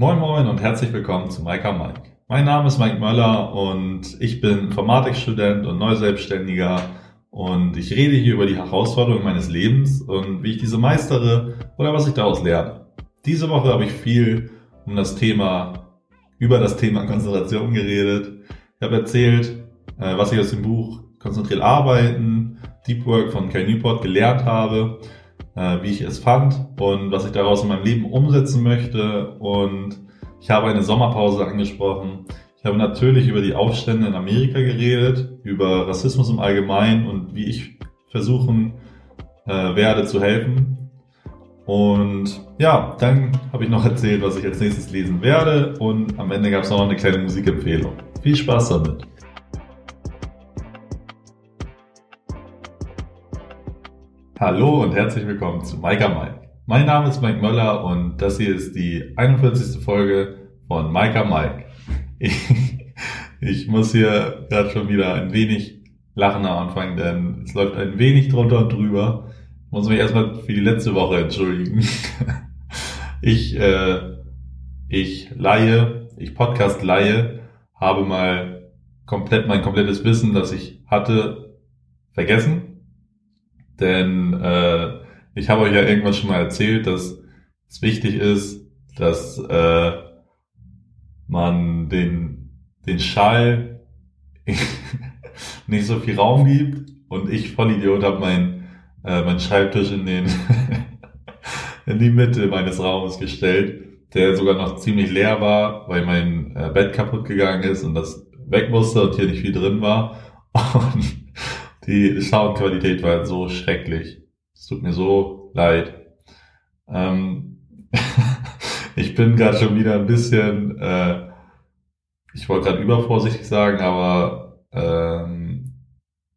Moin Moin und herzlich willkommen zu Mike Mike. Mein Name ist Mike Möller und ich bin Informatikstudent und Neuselbstständiger und ich rede hier über die Herausforderungen meines Lebens und wie ich diese meistere oder was ich daraus lerne. Diese Woche habe ich viel um das Thema, über das Thema Konzentration geredet. Ich habe erzählt, äh, was ich aus dem Buch Konzentriert arbeiten, Deep Work von Cal Newport gelernt habe äh, wie ich es fand und was ich daraus in meinem Leben umsetzen möchte. Und ich habe eine Sommerpause angesprochen. Ich habe natürlich über die Aufstände in Amerika geredet, über Rassismus im Allgemeinen und wie ich versuchen äh, werde zu helfen. Und ja, dann habe ich noch erzählt, was ich als nächstes lesen werde und am Ende gab es noch eine kleine Musikempfehlung. Viel Spaß damit! Hallo und herzlich willkommen zu Maika Mike. Mein Name ist Mike Möller und das hier ist die 41. Folge von Maika Mike. Ich, ich muss hier gerade schon wieder ein wenig lachen am Anfang, denn es läuft ein wenig drunter und drüber. Ich muss mich erstmal für die letzte Woche entschuldigen. Ich, äh, ich leihe, ich Podcast leihe, habe mal komplett mein komplettes Wissen, das ich hatte, vergessen denn äh, ich habe euch ja irgendwann schon mal erzählt, dass es wichtig ist, dass äh, man den, den Schall nicht so viel Raum gibt. Und ich, Vollidiot, habe mein, äh, mein Schreibtisch in, den in die Mitte meines Raumes gestellt, der sogar noch ziemlich leer war, weil mein äh, Bett kaputt gegangen ist und das weg musste und hier nicht viel drin war. Und die Soundqualität war so schrecklich. Es tut mir so leid. Ähm, ich bin gerade schon wieder ein bisschen, äh, ich wollte gerade übervorsichtig sagen, aber ähm,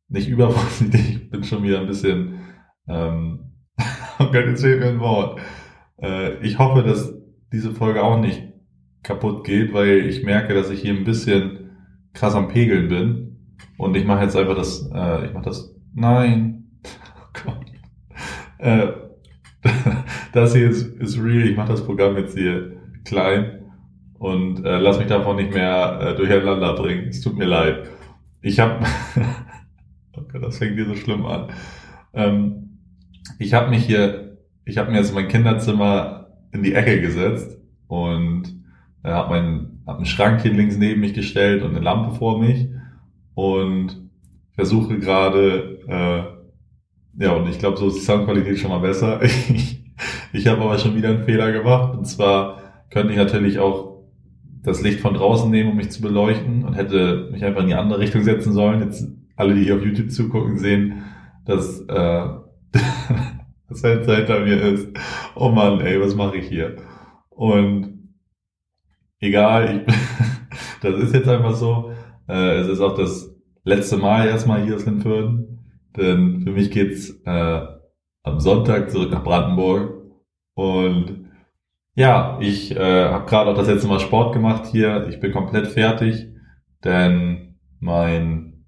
nicht übervorsichtig, ich bin schon wieder ein bisschen, ähm, jetzt fehlt mir ein Wort. Äh, ich hoffe, dass diese Folge auch nicht kaputt geht, weil ich merke, dass ich hier ein bisschen krass am Pegeln bin. Und ich mache jetzt einfach das, äh, ich mache das, nein, oh Gott. Äh, das hier ist, ist real, ich mache das Programm jetzt hier klein und äh, lass mich davon nicht mehr äh, durcheinander bringen. Es tut mir leid. Ich habe, oh Gott, das fängt hier so schlimm an. Ähm, ich habe mich hier, ich habe mir jetzt mein Kinderzimmer in die Ecke gesetzt und äh, habe hab einen Schrank hier links neben mich gestellt und eine Lampe vor mich und versuche gerade, äh, ja, und ich glaube, so ist die Soundqualität schon mal besser. Ich, ich habe aber schon wieder einen Fehler gemacht. Und zwar könnte ich natürlich auch das Licht von draußen nehmen, um mich zu beleuchten und hätte mich einfach in die andere Richtung setzen sollen. Jetzt alle, die hier auf YouTube zugucken, sehen, dass äh, das Fenster hinter mir ist. Oh Mann, ey, was mache ich hier? Und egal, ich, das ist jetzt einfach so. Äh, es ist auch das letzte Mal erstmal hier aus Lindfürden, denn für mich geht's äh, am Sonntag zurück nach Brandenburg und ja, ich äh, habe gerade auch das letzte Mal Sport gemacht hier. Ich bin komplett fertig, denn mein,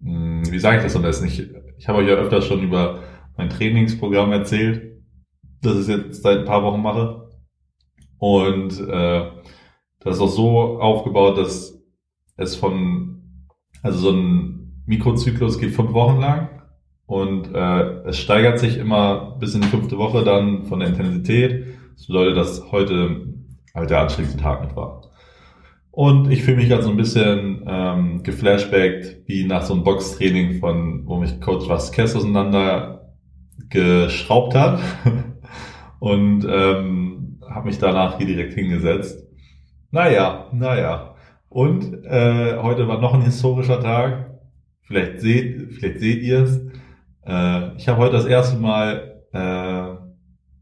mh, hm, wie sage ich das am besten? Ich, ich habe euch ja öfter schon über mein Trainingsprogramm erzählt, das ich jetzt seit ein paar Wochen mache. Und äh, das ist auch so aufgebaut, dass es von also so ein Mikrozyklus geht fünf Wochen lang und äh, es steigert sich immer bis in die fünfte Woche dann von der Intensität. Das bedeutet, dass heute halt der anstrengendste Tag mit war. Und ich fühle mich gerade so ein bisschen ähm, geflashbackt, wie nach so einem Boxtraining von, wo mich Coach Vasquez auseinander geschraubt hat. und ähm, habe mich danach hier direkt hingesetzt. Naja, naja. Und äh, heute war noch ein historischer Tag. Vielleicht seht, vielleicht seht ihr es. Äh, ich habe heute das erste Mal äh,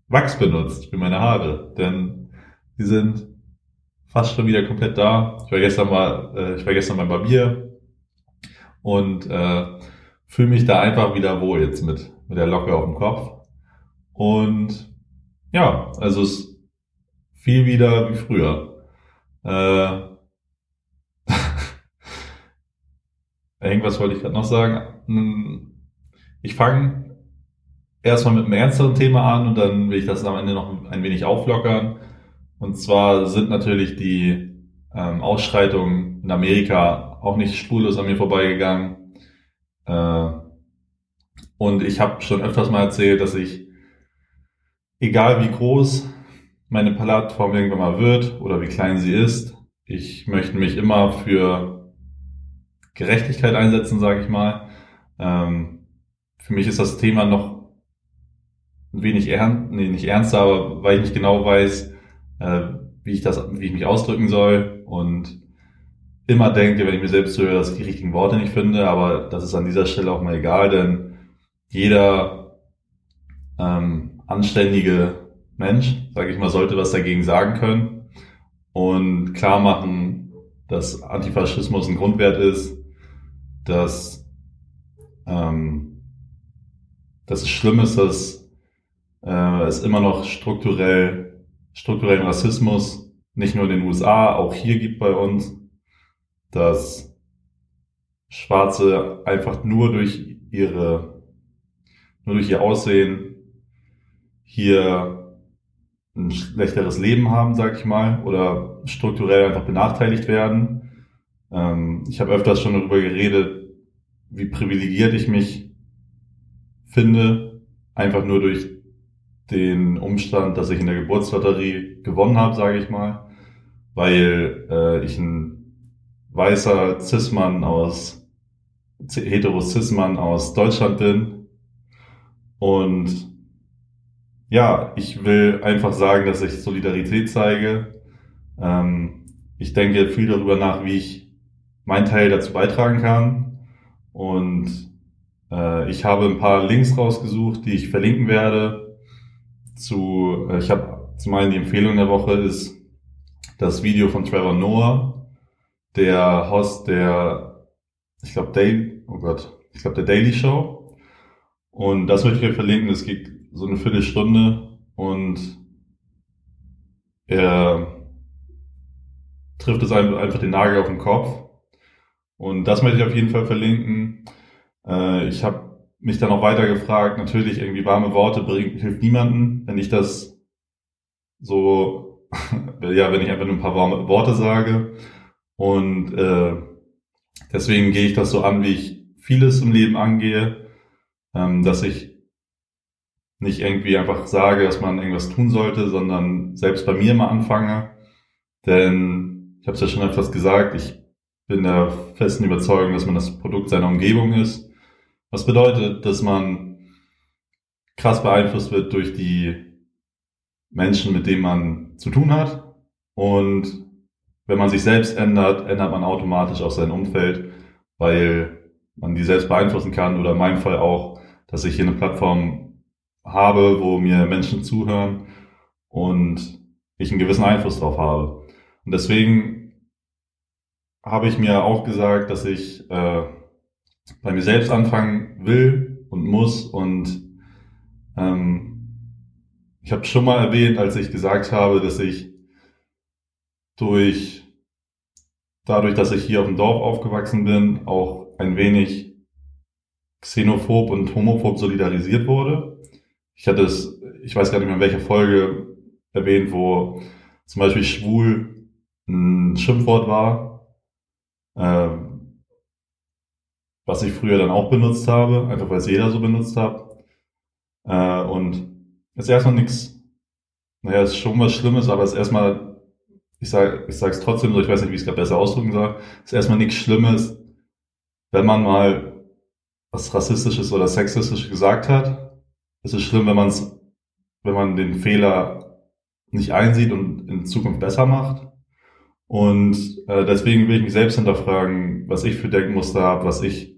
Wachs benutzt für meine Haare, denn sie sind fast schon wieder komplett da. Ich war gestern mal, äh, ich war gestern beim Barbier und äh, fühle mich da einfach wieder wohl jetzt mit mit der Locke auf dem Kopf. Und ja, also es ist viel wieder wie früher. Äh, Irgendwas wollte ich gerade noch sagen. Hm, ich fange erstmal mit einem ernsteren Thema an und dann will ich das am Ende noch ein wenig auflockern. Und zwar sind natürlich die ähm, Ausschreitungen in Amerika auch nicht spurlos an mir vorbeigegangen. Äh, und ich habe schon öfters mal erzählt, dass ich, egal wie groß meine Plattform irgendwann mal wird oder wie klein sie ist, ich möchte mich immer für Gerechtigkeit einsetzen, sage ich mal. Ähm, für mich ist das Thema noch ein wenig ernst, nee, nicht ernster, aber weil ich nicht genau weiß, äh, wie ich das, wie ich mich ausdrücken soll und immer denke, wenn ich mir selbst höre, dass ich die richtigen Worte nicht finde, aber das ist an dieser Stelle auch mal egal, denn jeder ähm, anständige Mensch, sage ich mal, sollte was dagegen sagen können und klar machen, dass Antifaschismus ein Grundwert ist, dass, ähm, dass es schlimm ist, dass äh, es immer noch strukturell, strukturellen Rassismus nicht nur in den USA, auch hier gibt bei uns, dass Schwarze einfach nur durch ihre, nur durch ihr Aussehen hier ein schlechteres Leben haben, sag ich mal, oder strukturell einfach benachteiligt werden. Ähm, ich habe öfters schon darüber geredet, wie privilegiert ich mich finde, einfach nur durch den Umstand, dass ich in der Geburtslotterie gewonnen habe, sage ich mal, weil äh, ich ein weißer Cis-Mann aus heteros Cis-Mann aus Deutschland bin und ja, ich will einfach sagen, dass ich Solidarität zeige. Ähm, ich denke viel darüber nach, wie ich meinen Teil dazu beitragen kann. Und äh, ich habe ein paar Links rausgesucht, die ich verlinken werde. Zu, äh, ich habe zum einen die Empfehlung der Woche ist das Video von Trevor Noah, der Host der, ich glaube, Daily, oh Gott, ich glaube, der Daily Show. Und das möchte ich euch verlinken. Es geht so eine Viertelstunde und er trifft es einfach den Nagel auf den Kopf. Und das möchte ich auf jeden Fall verlinken. Äh, ich habe mich dann auch weiter gefragt, natürlich irgendwie warme Worte bringt, hilft niemanden, wenn ich das so, ja, wenn ich einfach nur ein paar warme Worte sage. Und äh, deswegen gehe ich das so an, wie ich vieles im Leben angehe, ähm, dass ich nicht irgendwie einfach sage, dass man irgendwas tun sollte, sondern selbst bei mir mal anfange. Denn ich habe es ja schon etwas gesagt, ich bin der festen Überzeugung, dass man das Produkt seiner Umgebung ist. Was bedeutet, dass man krass beeinflusst wird durch die Menschen, mit denen man zu tun hat. Und wenn man sich selbst ändert, ändert man automatisch auch sein Umfeld, weil man die selbst beeinflussen kann oder in meinem Fall auch, dass ich hier eine Plattform habe, wo mir Menschen zuhören und ich einen gewissen Einfluss drauf habe. Und deswegen habe ich mir auch gesagt, dass ich äh, bei mir selbst anfangen will und muss und ähm, ich habe schon mal erwähnt, als ich gesagt habe, dass ich durch dadurch, dass ich hier auf dem Dorf aufgewachsen bin, auch ein wenig xenophob und homophob solidarisiert wurde. Ich hatte es, ich weiß gar nicht mehr in welcher Folge erwähnt, wo zum Beispiel schwul ein Schimpfwort war, äh, was ich früher dann auch benutzt habe, einfach weil es jeder so benutzt hat. Äh, und ist erstmal nichts, naja, ist schon was Schlimmes, aber es ist erstmal, ich sage ich sag's trotzdem so, ich weiß nicht, wie ich es gerade besser ausdrücken soll, ist erstmal nichts Schlimmes, wenn man mal was Rassistisches oder Sexistisches gesagt hat es ist schlimm, wenn man es, wenn man den Fehler nicht einsieht und in Zukunft besser macht. Und äh, deswegen will ich mich selbst hinterfragen, was ich für Denkmuster habe, was ich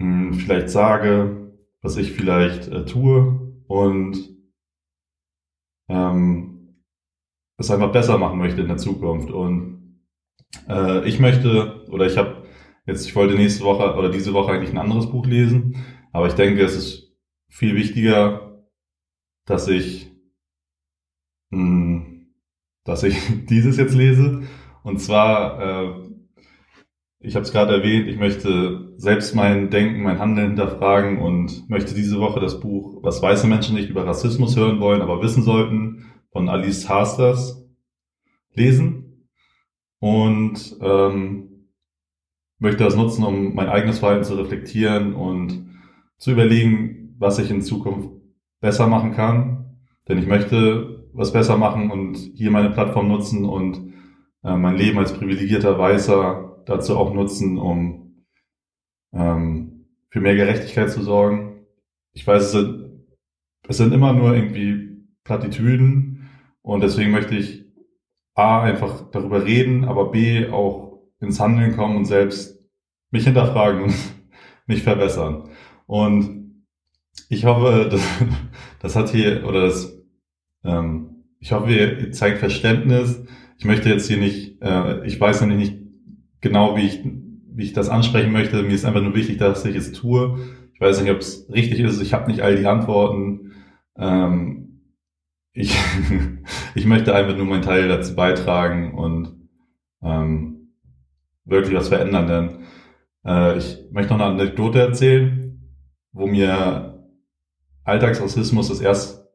hm, vielleicht sage, was ich vielleicht äh, tue und ähm, es einfach besser machen möchte in der Zukunft. Und äh, ich möchte, oder ich habe jetzt, ich wollte nächste Woche oder diese Woche eigentlich ein anderes Buch lesen, aber ich denke, es ist viel wichtiger, dass ich, mh, hm, dass ich dieses jetzt lese. Und zwar, äh, ich habe es gerade erwähnt, ich möchte selbst mein Denken, mein Handeln hinterfragen und möchte diese Woche das Buch, was weiße Menschen nicht über Rassismus hören wollen, aber wissen sollten, von Alice Hasters lesen und ähm, möchte das nutzen, um mein eigenes Verhalten zu reflektieren und zu überlegen, was ich in Zukunft besser machen kann. Denn ich möchte was besser machen und hier meine Plattform nutzen und äh, mein Leben als privilegierter Weißer dazu auch nutzen, um ähm, für mehr Gerechtigkeit zu sorgen. Ich weiß, es sind, es sind immer nur irgendwie Plattitüden und deswegen möchte ich A, einfach darüber reden, aber B, auch ins Handeln kommen und selbst mich hinterfragen und mich verbessern. Und ich hoffe, das, das hat hier, oder das, ähm, ich hoffe, ihr zeigt Verständnis. Ich möchte jetzt hier nicht, äh, ich weiß nämlich nicht genau, wie ich, wie ich das ansprechen möchte. Mir ist einfach nur wichtig, dass ich es tue. Ich weiß nicht, ob es richtig ist. Ich habe nicht all die Antworten. Ähm, ich, ich möchte einfach nur meinen Teil dazu beitragen und ähm, wirklich was verändern. Denn äh, ich möchte noch eine Anekdote erzählen, wo mir Alltagsrassismus das erst,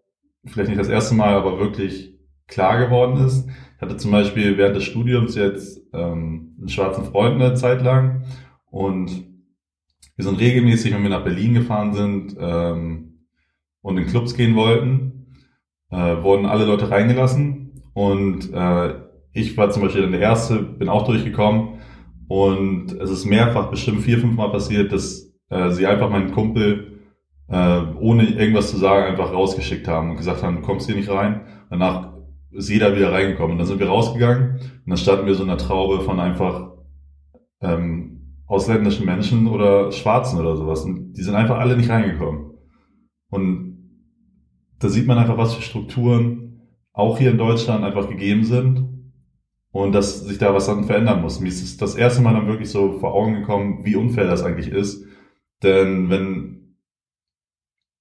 vielleicht nicht das erste Mal, aber wirklich klar geworden ist. Hatte zum Beispiel während des Studiums jetzt ähm, einen schwarzen Freund eine Zeit lang und wir sind regelmäßig, wenn wir nach Berlin gefahren sind ähm, und in Clubs gehen wollten, äh, wurden alle Leute reingelassen und äh, ich war zum Beispiel dann der Erste, bin auch durchgekommen und es ist mehrfach, bestimmt vier, fünf Mal passiert, dass äh, sie einfach meinen Kumpel äh, ohne irgendwas zu sagen einfach rausgeschickt haben und gesagt haben, du kommst hier nicht rein. Danach ist jeder wieder reingekommen und dann sind wir rausgegangen und dann standen wir so in einer Traube von einfach ähm, ausländischen Menschen oder Schwarzen oder sowas und die sind einfach alle nicht reingekommen. Und da sieht man einfach, was für Strukturen auch hier in Deutschland einfach gegeben sind und dass sich da was dann verändern muss. Mir ist das erste Mal dann wirklich so vor Augen gekommen, wie unfair das eigentlich ist. Denn wenn,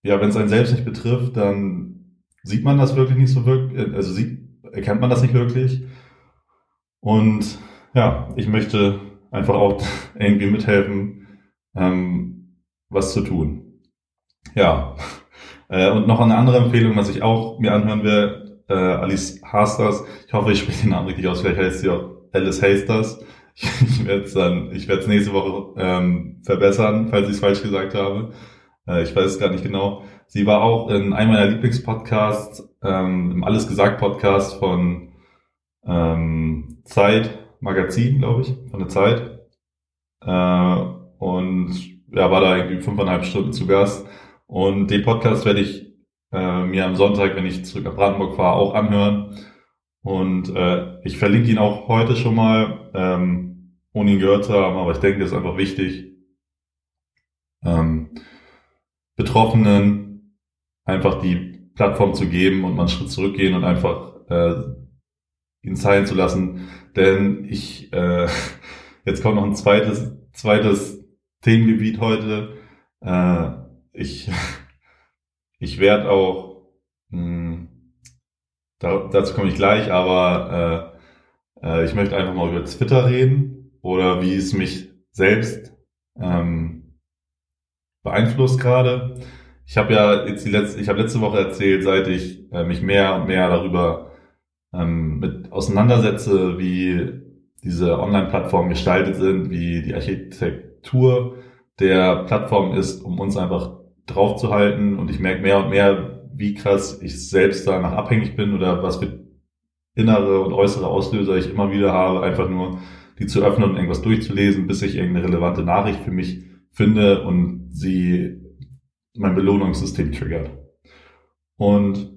ja, wenn es einen selbst nicht betrifft, dann sieht man das wirklich nicht so wirklich, also sieht, erkennt man das nicht wirklich. Und ja, ich möchte einfach auch irgendwie mithelfen, ähm, was zu tun. Ja, äh, und noch eine andere Empfehlung, was ich auch mir anhören will, äh, Alice Hasters. Ich hoffe, ich spreche den Namen richtig aus. Vielleicht heißt sie auch Alice Hasters. Ich, ich werde es dann, ich werde es nächste Woche ähm, verbessern, falls ich es falsch gesagt habe. Äh, ich weiß es gar nicht genau. Sie war auch in einem meiner Lieblingspodcasts, ähm, im Alles gesagt Podcast von ähm, Zeit Magazin, glaube ich, von der Zeit. Äh, und ja, war da irgendwie fünfeinhalb Stunden zu Gast. Und den Podcast werde ich äh, mir am Sonntag, wenn ich zurück nach Brandenburg fahre, auch anhören. Und äh, ich verlinke ihn auch heute schon mal, ähm, ohne ihn gehört zu haben, aber ich denke, es ist einfach wichtig, ähm, Betroffenen einfach die Plattform zu geben und mal einen Schritt zurückgehen und einfach äh, ihn zeigen zu lassen. Denn ich, äh, jetzt kommt noch ein zweites, zweites Themengebiet heute. Äh, ich, ich werde auch, mh, hm, da, dazu komme ich gleich, aber äh, äh, ich möchte einfach mal über Twitter reden oder wie es mich selbst ähm, beeinflusst gerade. Ich habe ja jetzt die letzte, ich habe letzte Woche erzählt, seit ich äh, mich mehr und mehr darüber ähm, mit auseinandersetze, wie diese Online-Plattformen gestaltet sind, wie die Architektur der Plattform ist, um uns einfach draufzuhalten. Und ich merke mehr und mehr, wie krass ich selbst danach abhängig bin oder was für innere und äußere Auslöser ich immer wieder habe, einfach nur die zu öffnen und irgendwas durchzulesen, bis ich irgendeine relevante Nachricht für mich finde und sie mein Belohnungssystem triggert. Und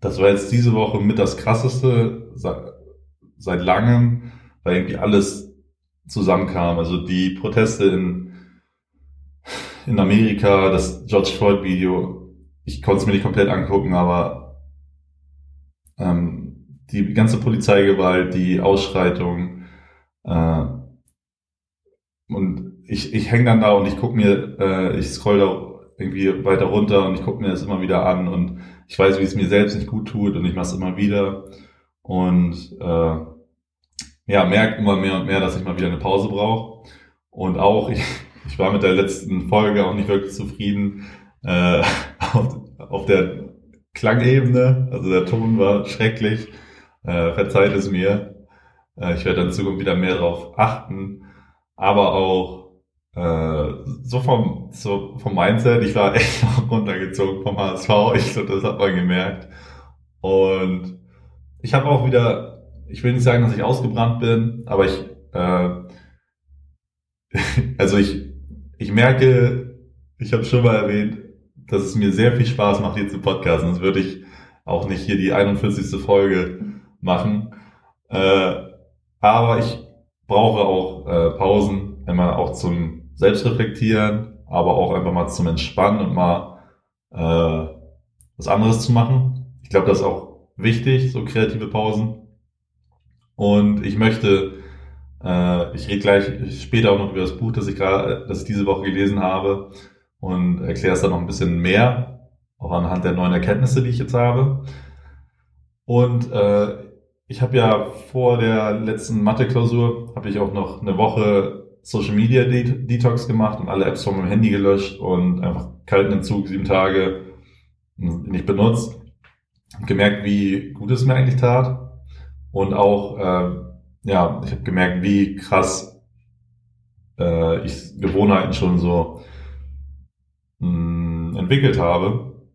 das war jetzt diese Woche mit das krasseste seit, seit langem, weil irgendwie alles zusammenkam. Also die Proteste in in Amerika, das George Floyd Video, ich konnte es mir nicht komplett angucken, aber ähm, die ganze Polizeigewalt, die Ausschreitung äh, und ich, ich hänge dann da und ich gucke mir, äh, ich scroll da irgendwie weiter runter und ich gucke mir das immer wieder an und ich weiß, wie es mir selbst nicht gut tut und ich mache es immer wieder und äh, ja, merke immer mehr und mehr, dass ich mal wieder eine Pause brauche und auch ich ich war mit der letzten Folge auch nicht wirklich zufrieden. Äh, auf, auf der Klangebene. Also der Ton war schrecklich. Äh, verzeiht es mir. Äh, ich werde in Zukunft wieder mehr darauf achten. Aber auch äh, so vom, so vom Mindset, ich war echt noch runtergezogen vom HSV. Ich glaube, das hat man gemerkt. Und ich habe auch wieder, ich will nicht sagen, dass ich ausgebrannt bin, aber ich, äh, also ich, ich merke, ich habe schon mal erwähnt, dass es mir sehr viel Spaß macht, hier zu podcasten. Sonst würde ich auch nicht hier die 41. Folge machen. Äh, aber ich brauche auch äh, Pausen, einmal auch zum Selbstreflektieren, aber auch einfach mal zum Entspannen und mal äh, was anderes zu machen. Ich glaube, das ist auch wichtig, so kreative Pausen. Und ich möchte, äh, ich rede gleich später auch noch über das Buch, das ich gerade, das ich diese Woche gelesen habe und erkläre es dann noch ein bisschen mehr, auch anhand der neuen Erkenntnisse, die ich jetzt habe. Und äh, ich habe ja vor der letzten Mathe-Klausur, habe ich auch noch eine Woche Social Media Detox gemacht und alle Apps von meinem Handy gelöscht und einfach kalten Entzug, sieben Tage nicht benutzt. Gemerkt, wie gut es mir eigentlich tat. Und auch, äh, ja, ich habe gemerkt, wie krass äh, ich Gewohnheiten schon so mh, entwickelt habe,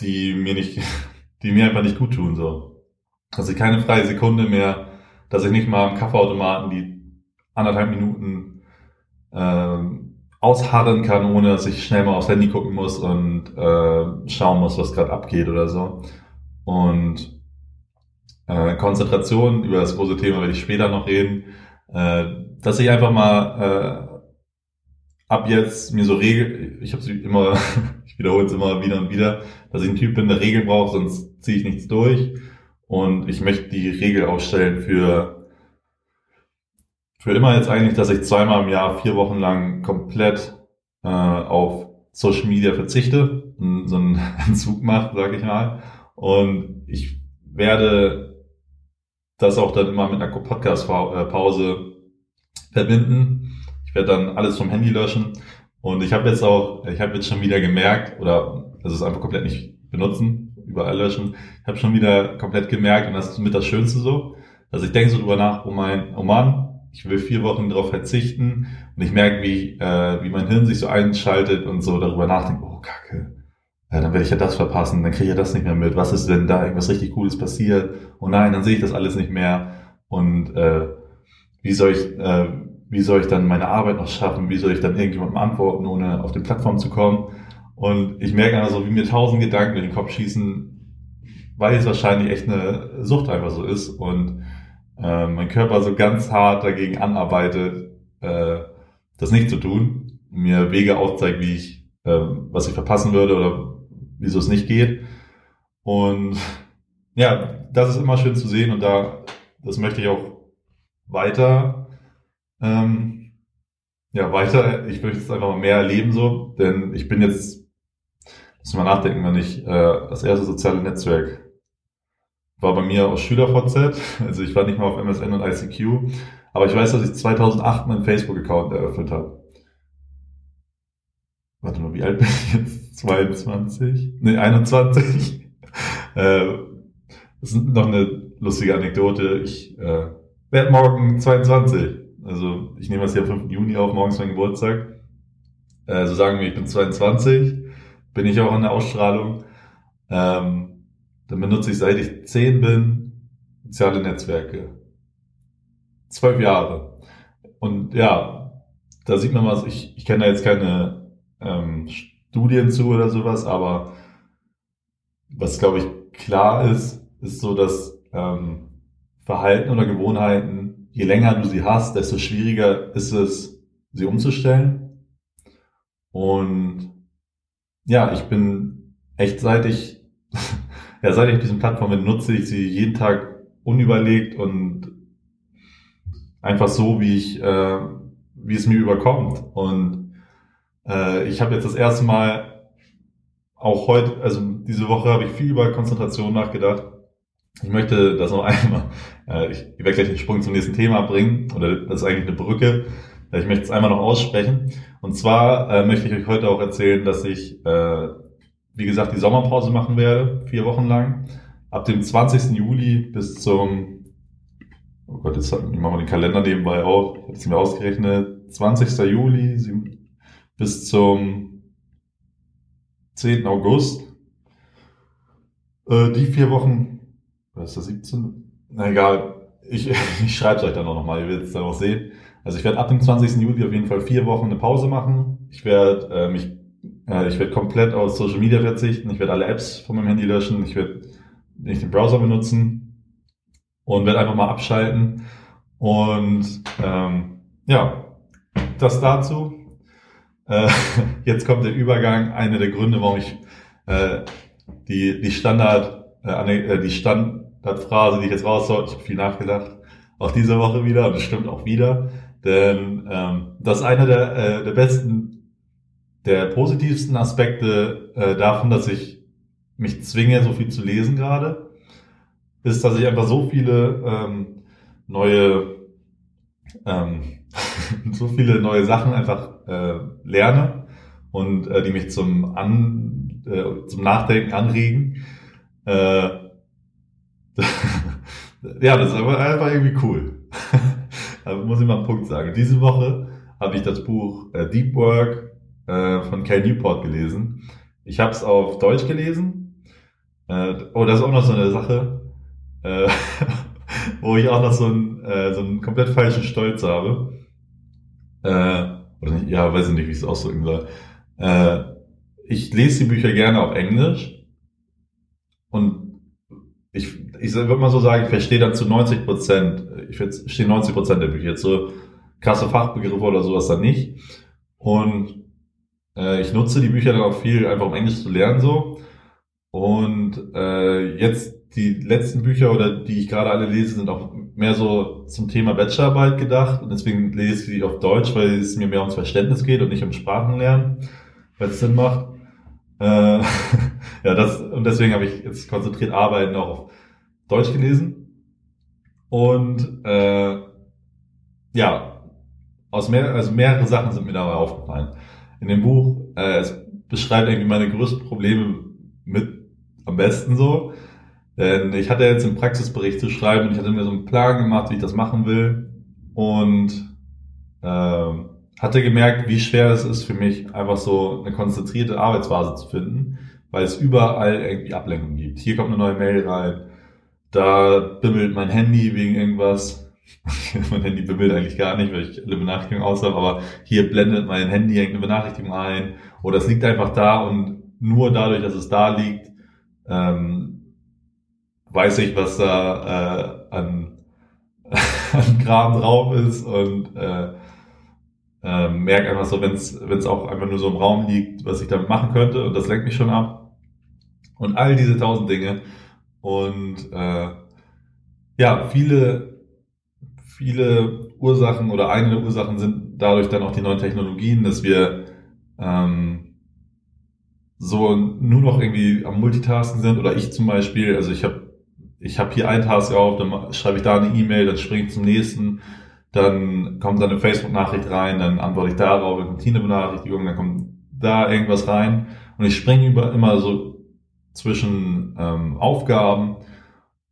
die mir nicht, die mir einfach nicht gut tun so. Also keine freie Sekunde mehr, dass ich nicht mal am Kaffeeautomaten die anderthalb Minuten äh, ausharren kann, ohne dass ich schnell mal aufs Handy gucken muss und äh, schauen muss, was gerade abgeht oder so. Und äh, Konzentration, über das große Thema werde ich später noch reden, äh, dass ich einfach mal äh, ab jetzt mir so Regel, ich habe sie immer, ich wiederhole es immer wieder und wieder, dass ich ein Typ bin, der Regel braucht, sonst ziehe ich nichts durch. Und ich möchte die Regel aufstellen für, für immer jetzt eigentlich, dass ich zweimal im Jahr vier Wochen lang komplett äh, auf Social Media verzichte, so einen Entzug mache, sage ich mal. Und ich werde das auch dann immer mit einer Podcast-Pause verbinden ich werde dann alles vom Handy löschen. Und ich habe jetzt auch, ich habe jetzt schon wieder gemerkt, oder das ist einfach komplett nicht benutzen, überall löschen. Ich habe schon wieder komplett gemerkt, und das ist mit das Schönste so, dass ich denke so drüber nach, oh mein, oh Mann, ich will vier Wochen darauf verzichten und ich merke, wie, äh, wie mein Hirn sich so einschaltet und so darüber nachdenkt, oh Kacke, ja, dann werde ich ja das verpassen, dann kriege ich ja das nicht mehr mit. Was ist, wenn da irgendwas richtig Cooles passiert? Oh nein, dann sehe ich das alles nicht mehr. Und äh, wie soll ich, äh, wie soll ich dann meine Arbeit noch schaffen, wie soll ich dann irgendjemandem antworten, ohne auf die Plattform zu kommen. Und ich merke also, wie mir tausend Gedanken in den Kopf schießen, weil es wahrscheinlich echt eine Sucht einfach so ist und äh, mein Körper so ganz hart dagegen anarbeitet, äh, das nicht zu tun, mir Wege aufzeigt, wie ich, äh, was ich verpassen würde oder wieso es nicht geht. Und ja, das ist immer schön zu sehen und da, das möchte ich auch weiter ähm, ja, weiter, ich möchte jetzt einfach mal mehr erleben so, denn ich bin jetzt, muss mal nachdenken, wenn ich äh, das erste soziale Netzwerk war bei mir aus SchülerVZ, also ich war nicht mal auf MSN und ICQ, aber ich weiß, dass ich 2008 meinen Facebook-Account eröffnet habe. Warte mal, wie alt bin ich jetzt? 22? Nee, 21. äh, das ist noch eine lustige Anekdote. Ich äh, werde morgen 22. Also ich nehme das hier am 5. Juni auf, morgens mein Geburtstag. Äh, so sagen wir, ich bin 22, bin ich auch an der Ausstrahlung. Ähm, dann benutze ich, seit ich 10 bin, soziale Netzwerke. Zwölf Jahre. Und ja, da sieht man was, ich, ich kenne da jetzt keine ähm, Studien zu oder sowas, aber was glaube ich klar ist, ist so, dass ähm, Verhalten oder Gewohnheiten je länger du sie hast, desto schwieriger ist es, sie umzustellen. Und ja, ich bin echt seit ich, ja, seit ich diese Plattform bin, nutze ich sie jeden Tag unüberlegt und einfach so, wie ich, äh, wie es mir überkommt. Und äh, ich habe jetzt das erste Mal auch heute, also diese Woche habe ich viel über Konzentration nachgedacht ich möchte das noch einmal, äh, ich werde gleich den Sprung zum nächsten Thema bringen, oder das ist eigentlich eine Brücke. Ich möchte es einmal noch aussprechen. Und zwar äh, möchte ich euch heute auch erzählen, dass ich äh, wie gesagt, die Sommerpause machen werde, vier Wochen lang. Ab dem 20. Juli bis zum, oh Gott, jetzt machen wir den Kalender nebenbei auf, ich es mir ausgerechnet, 20. Juli bis zum 10. August. Äh, die vier Wochen, was ist das, 17? Na egal, ich, ich schreibe es euch dann auch nochmal, ihr werdet es dann auch sehen. Also ich werde ab dem 20. Juli auf jeden Fall vier Wochen eine Pause machen. Ich werde äh, mich, ich werde komplett aus Social Media verzichten. Ich werde alle Apps von meinem Handy löschen. Ich werde nicht den Browser benutzen und werde einfach mal abschalten. Und ähm, ja, das dazu. Äh, jetzt kommt der Übergang. Einer der Gründe, warum ich äh, die die Standard äh, äh die Standardphrase, die ich jetzt raus soll, ich habe viel nachgedacht, auch diese Woche wieder und es stimmt auch wieder. Denn ähm, das ist einer der, äh, der besten, der positivsten Aspekte äh, davon, dass ich mich zwinge, so viel zu lesen gerade, ist, dass ich einfach so viele ähm, neue, ähm, so viele neue Sachen einfach äh, lerne und äh, die mich zum, An, äh, zum Nachdenken anregen. Äh, ja, das ist aber einfach irgendwie cool. Muss ich mal einen Punkt sagen. Diese Woche habe ich das Buch äh, Deep Work äh, von Cal Newport gelesen. Ich habe es auf Deutsch gelesen. Äh, oh, das ist auch noch so eine Sache, äh, wo ich auch noch so einen, äh, so einen komplett falschen Stolz habe. Äh, oder nicht, ja, weiß ich nicht, wie ich es ausdrücken soll. Äh, ich lese die Bücher gerne auf Englisch und ich, ich würde mal so sagen, ich verstehe dann zu 90 Prozent, ich verstehe 90 Prozent der Bücher. Jetzt so krasse Fachbegriffe oder sowas dann nicht. Und äh, ich nutze die Bücher dann auch viel, einfach um Englisch zu lernen so. Und äh, jetzt die letzten Bücher oder die ich gerade alle lese, sind auch mehr so zum Thema Bachelorarbeit gedacht. Und deswegen lese ich die auf Deutsch, weil es mir mehr ums Verständnis geht und nicht um Sprachenlernen, weil es Sinn macht. Äh, ja, das, und deswegen habe ich jetzt konzentriert Arbeiten auch auf Deutsch gelesen. Und äh, ja, aus mehr, also mehrere Sachen sind mir dabei aufgefallen. In dem Buch, äh, es beschreibt irgendwie meine größten Probleme mit am besten so. Denn ich hatte jetzt einen Praxisbericht zu schreiben und ich hatte mir so einen Plan gemacht, wie ich das machen will. Und äh, hatte gemerkt, wie schwer es ist für mich, einfach so eine konzentrierte Arbeitsphase zu finden, weil es überall irgendwie Ablenkung gibt. Hier kommt eine neue Mail rein, da bimmelt mein Handy wegen irgendwas. mein Handy bimmelt eigentlich gar nicht, weil ich alle Benachrichtigungen aus habe, aber hier blendet mein Handy irgendeine Benachrichtigung ein oder es liegt einfach da und nur dadurch, dass es da liegt, ähm, weiß ich, was da äh, an, an Kram drauf ist und äh, äh, merke einfach so, wenn es auch einfach nur so im Raum liegt, was ich damit machen könnte und das lenkt mich schon ab. Und all diese tausend Dinge. Und äh, ja, viele, viele Ursachen oder eine der Ursachen sind dadurch dann auch die neuen Technologien, dass wir ähm, so nur noch irgendwie am Multitasken sind. Oder ich zum Beispiel, also ich habe ich hab hier einen Task auf, dann schreibe ich da eine E-Mail, dann springe ich zum nächsten. Dann kommt dann eine Facebook-Nachricht rein, dann antworte ich darauf, dann kommt hier eine Benachrichtigung, dann kommt da irgendwas rein. Und ich springe über immer so zwischen ähm, Aufgaben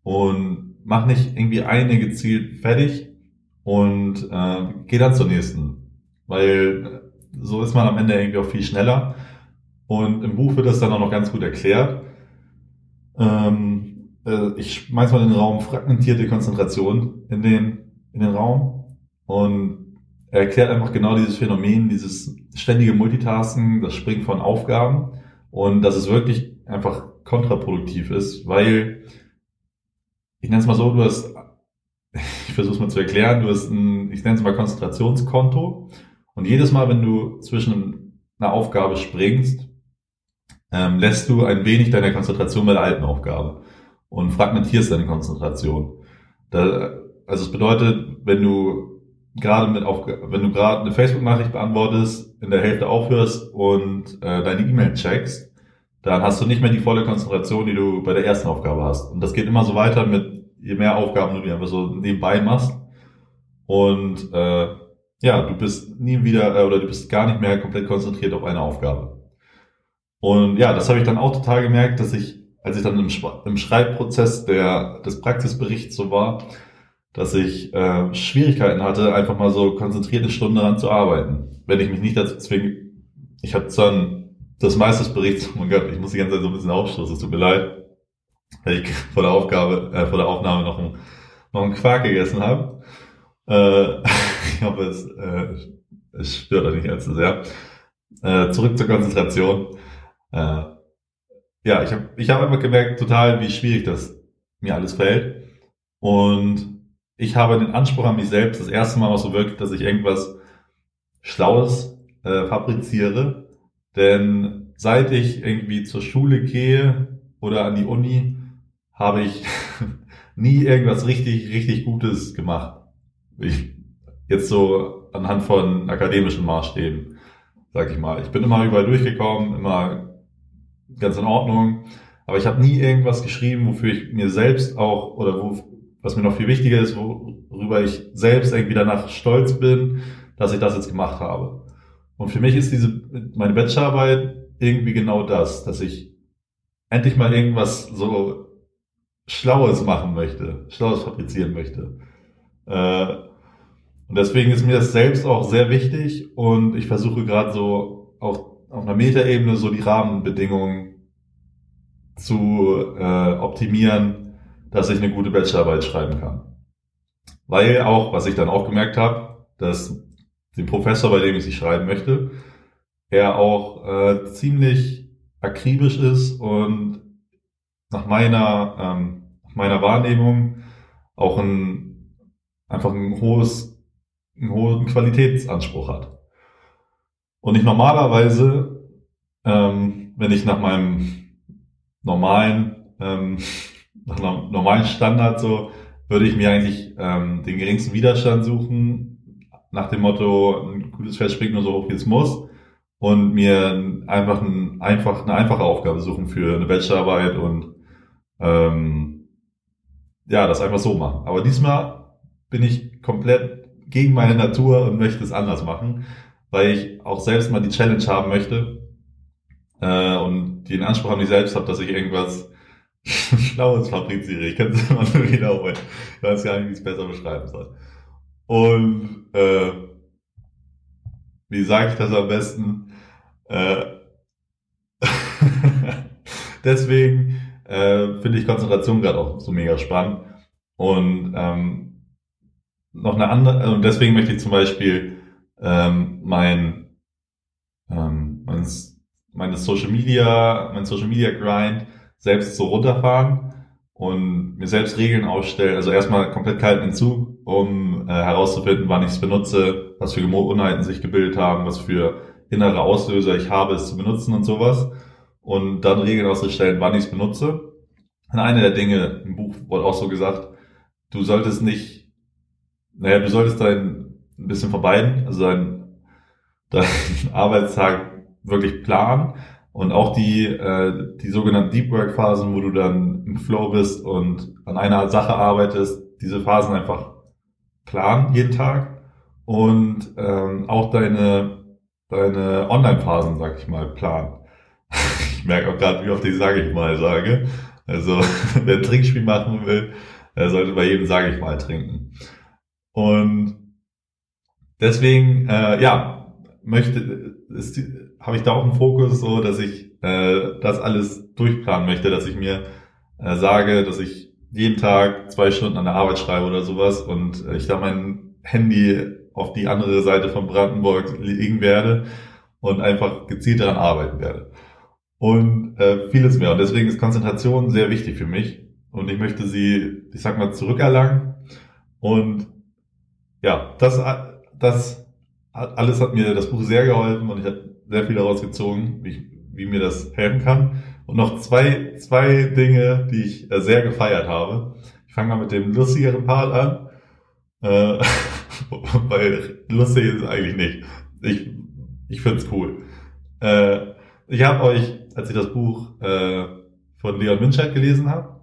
und mache nicht irgendwie eine gezielt fertig und äh, gehe dann zur nächsten, weil so ist man am Ende irgendwie auch viel schneller und im Buch wird das dann auch noch ganz gut erklärt. Ähm, äh, ich schmeiß mal in den Raum fragmentierte Konzentration in den in den Raum und er erklärt einfach genau dieses Phänomen, dieses ständige Multitasking, das Springen von Aufgaben und dass es wirklich einfach kontraproduktiv ist, weil ich nenne es mal so, du hast, ich versuche es mal zu erklären, du hast ein, ich nenne es mal Konzentrationskonto und jedes Mal, wenn du zwischen einer Aufgabe springst, ähm, lässt du ein wenig deine Konzentration bei der alten Aufgabe und fragmentierst deine Konzentration. Da, also es bedeutet, wenn du gerade mit auf, wenn du gerade eine Facebook-Nachricht beantwortest, in der Hälfte aufhörst und äh, deine E-Mail checkst, dann hast du nicht mehr die volle Konzentration, die du bei der ersten Aufgabe hast. Und das geht immer so weiter mit je mehr Aufgaben du dir einfach so nebenbei machst. Und äh, ja, du bist nie wieder äh, oder du bist gar nicht mehr komplett konzentriert auf eine Aufgabe. Und ja, das habe ich dann auch total gemerkt, dass ich, als ich dann im, im Schreibprozess der, des Praxisberichts so war, dass ich äh, Schwierigkeiten hatte, einfach mal so konzentriert eine Stunde daran zu arbeiten. Wenn ich mich nicht dazu zwinge, ich habe dann das meiste des Berichts, oh mein Gott, ich muss die ganze Zeit so ein bisschen aufstoßen, es tut mir leid, weil ich vor der Aufgabe, äh, vor der Aufnahme noch einen, noch einen Quark gegessen habe. Äh, ich hoffe, es, äh, es stört euch nicht allzu sehr. Äh, zurück zur Konzentration. Äh, ja, ich habe ich hab einfach gemerkt, total, wie schwierig das mir alles fällt. Und ich habe den Anspruch an mich selbst, das erste Mal auch so wirklich, dass ich irgendwas Schlaues äh, fabriziere. Denn seit ich irgendwie zur Schule gehe oder an die Uni, habe ich nie irgendwas richtig, richtig Gutes gemacht. Ich, jetzt so anhand von akademischen Maßstäben, sag ich mal. Ich bin immer überall durchgekommen, immer ganz in Ordnung. Aber ich habe nie irgendwas geschrieben, wofür ich mir selbst auch, oder wo, was mir noch viel wichtiger ist, worüber ich selbst irgendwie danach stolz bin, dass ich das jetzt gemacht habe. Und für mich ist diese, meine Bachelorarbeit irgendwie genau das, dass ich endlich mal irgendwas so Schlaues machen möchte, Schlaues fabrizieren möchte. Äh, und deswegen ist mir das selbst auch sehr wichtig und ich versuche gerade so auch auf einer Metaebene so die Rahmenbedingungen zu äh, optimieren, dass ich eine gute Bachelorarbeit schreiben kann. Weil auch, was ich dann auch gemerkt habe, dass den Professor, bei dem ich sie schreiben möchte, er auch äh, ziemlich akribisch ist und nach meiner, ähm, meiner Wahrnehmung auch ein, einfach ein hohes, einen hohen Qualitätsanspruch hat. Und ich normalerweise, ähm, wenn ich nach meinem normalen, ähm, nach einem normalen Standard so, würde ich mir eigentlich ähm, den geringsten Widerstand suchen, nach dem Motto, ein gutes Pferd springt nur so hoch, wie es muss und mir einfach, ein, einfach eine einfache Aufgabe suchen für eine Bachelorarbeit und ähm, ja, das einfach so machen. Aber diesmal bin ich komplett gegen meine Natur und möchte es anders machen, weil ich auch selbst mal die Challenge haben möchte äh, und den Anspruch an mich selbst habe, dass ich irgendwas Schlaues fabriziere. Ich kann es immer nur wiederholen. Ich weiß gar nicht, wie ich es besser beschreiben soll. Und äh, wie sage ich das am besten? Äh, deswegen äh, finde ich Konzentration gerade auch so mega spannend. Und ähm, noch eine andere, und deswegen möchte ich zum Beispiel ähm, mein, ähm, mein, meine Social Media, mein Social Media Grind selbst so runterfahren und mir selbst Regeln aufstellen. Also erstmal komplett kalten Entzug, um äh, herauszufinden, wann ich es benutze, was für Gewohnheiten sich gebildet haben, was für innere Auslöser ich habe, es zu benutzen und sowas. Und dann Regeln auszustellen, wann ich es benutze. Und eine der Dinge im Buch wurde auch so gesagt, du solltest nicht, naja, du solltest dein ein bisschen verbeiden, also dein, dein Arbeitstag wirklich planen und auch die, äh, die sogenannten Deep Work Phasen, wo du dann im Flow bist und an einer Sache arbeitest, diese Phasen einfach planen jeden Tag und ähm, auch deine, deine Online-Phasen, sag ich mal, planen. ich merke auch gerade, wie oft ich sage ich mal sage. Also wer ein Trinkspiel machen will, er sollte bei jedem sage ich mal trinken. Und deswegen, äh, ja, möchte, habe ich da auch einen Fokus, so dass ich äh, das alles durchplanen möchte, dass ich mir äh, sage, dass ich jeden Tag zwei Stunden an der Arbeit schreibe oder sowas und äh, ich da mein Handy auf die andere Seite von Brandenburg legen werde und einfach gezielt daran arbeiten werde. Und äh, vieles mehr. Und deswegen ist Konzentration sehr wichtig für mich. Und ich möchte sie, ich sag mal, zurückerlangen. Und ja, das, das alles hat mir das Buch sehr geholfen und ich habe sehr viel daraus gezogen, wie, wie mir das helfen kann. Und noch zwei, zwei Dinge, die ich äh, sehr gefeiert habe. Ich fange mal mit dem lustigeren Part an. Äh, weil lustig ist es eigentlich nicht. Ich, ich find's cool. Äh, ich habe euch, als ich das Buch äh, von Leon Winscheid gelesen habe,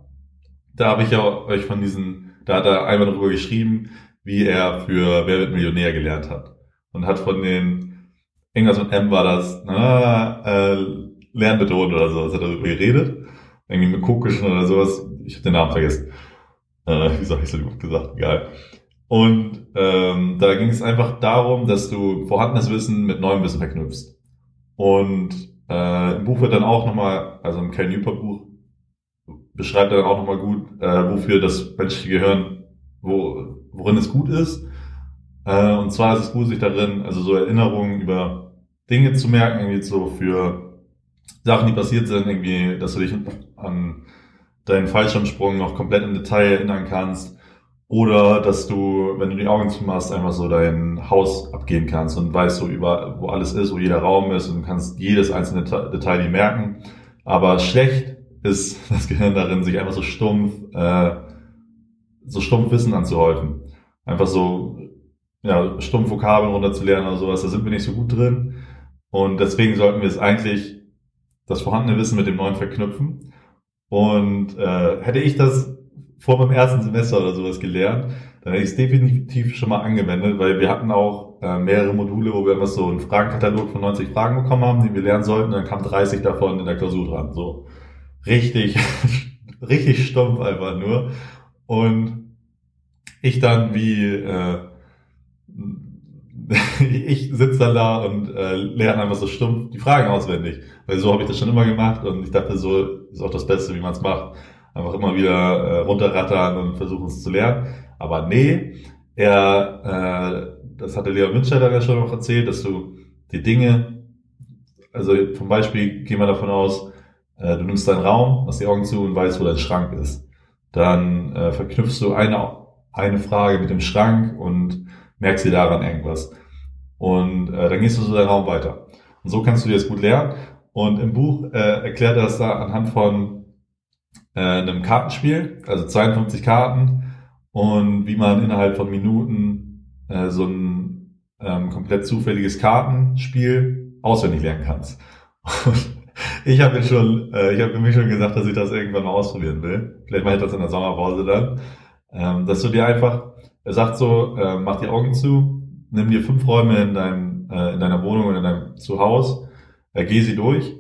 da habe ich ja euch von diesen, da hat er einmal darüber geschrieben, wie er für Wer wird Millionär gelernt hat. Und hat von den, irgendwas mit M war das, na, äh, lernbetont oder so, hat er darüber geredet. Irgendwie mit Kokischen oder sowas. Ich habe den Namen vergessen. Äh, wie soll ich so gut gesagt? Egal. Und ähm, da ging es einfach darum, dass du vorhandenes Wissen mit neuem Wissen verknüpfst. Und äh, im Buch wird dann auch nochmal, also im Cal Newport Buch, beschreibt er dann auch nochmal gut, äh, wofür das menschliche Gehirn, wo, worin es gut ist. Äh, und zwar ist es gut, sich darin, also so Erinnerungen über Dinge zu merken, irgendwie so für Sachen, die passiert sind, irgendwie, dass du dich an deinen Fallschirmsprung noch komplett im Detail erinnern kannst oder dass du, wenn du die Augen zumachst, einfach so dein Haus abgehen kannst und weißt so über, wo alles ist, wo jeder Raum ist und kannst jedes einzelne Detail dir merken. Aber schlecht ist das Gehirn darin, sich einfach so stumpf, äh, so stumpf Wissen anzuhäufen. Einfach so, ja, stumpf Vokabeln runterzulernen oder sowas, da sind wir nicht so gut drin. Und deswegen sollten wir es eigentlich, das vorhandene Wissen mit dem neuen verknüpfen. Und äh, hätte ich das vor meinem ersten Semester oder sowas gelernt, dann hätte ich es definitiv schon mal angewendet, weil wir hatten auch äh, mehrere Module, wo wir einfach so einen Fragenkatalog von 90 Fragen bekommen haben, die wir lernen sollten, dann kam 30 davon in der Klausur dran. So richtig, richtig stumpf einfach nur. Und ich dann wie äh, ich sitze dann da und äh, lerne einfach so stumpf die Fragen auswendig. Weil so habe ich das schon immer gemacht und ich dachte, so ist auch das Beste, wie man es macht einfach immer wieder äh, runterrattern und versuchen es zu lernen. Aber nee, er, äh, das hatte Leon Winscheid ja schon noch erzählt, dass du die Dinge, also zum Beispiel gehen wir davon aus, äh, du nimmst deinen Raum, machst die Augen zu und weißt, wo dein Schrank ist. Dann äh, verknüpfst du eine, eine Frage mit dem Schrank und merkst dir daran irgendwas. Und äh, dann gehst du so deinen Raum weiter. Und so kannst du dir das gut lernen. Und im Buch äh, erklärt er das da anhand von äh, einem Kartenspiel, also 52 Karten und wie man innerhalb von Minuten äh, so ein ähm, komplett zufälliges Kartenspiel auswendig lernen kannst. Und ich habe mir schon, äh, ich habe für mich schon gesagt, dass ich das irgendwann mal ausprobieren will. Vielleicht mache ich das in der Sommerpause dann. Ähm, dass du dir einfach, er sagt so, äh, mach die Augen zu, nimm dir fünf Räume in deinem, äh, in deiner Wohnung oder in deinem Zuhause, äh, geh sie durch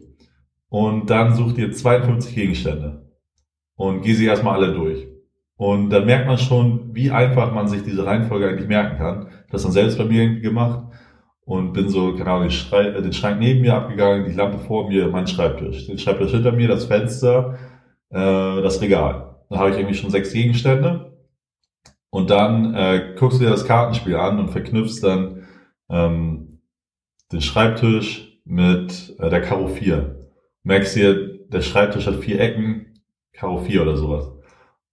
und dann such dir 52 Gegenstände und gehe sie erstmal alle durch. Und dann merkt man schon, wie einfach man sich diese Reihenfolge eigentlich merken kann. Das dann selbst bei mir gemacht und bin so, keine Ahnung, den, den Schrank neben mir abgegangen, die Lampe vor mir, mein Schreibtisch, den Schreibtisch hinter mir, das Fenster, äh, das Regal. Da habe ich irgendwie schon sechs Gegenstände. Und dann äh, guckst du dir das Kartenspiel an und verknüpfst dann ähm, den Schreibtisch mit äh, der Karo 4. Merkst dir, der Schreibtisch hat vier Ecken, Karo 4 oder sowas.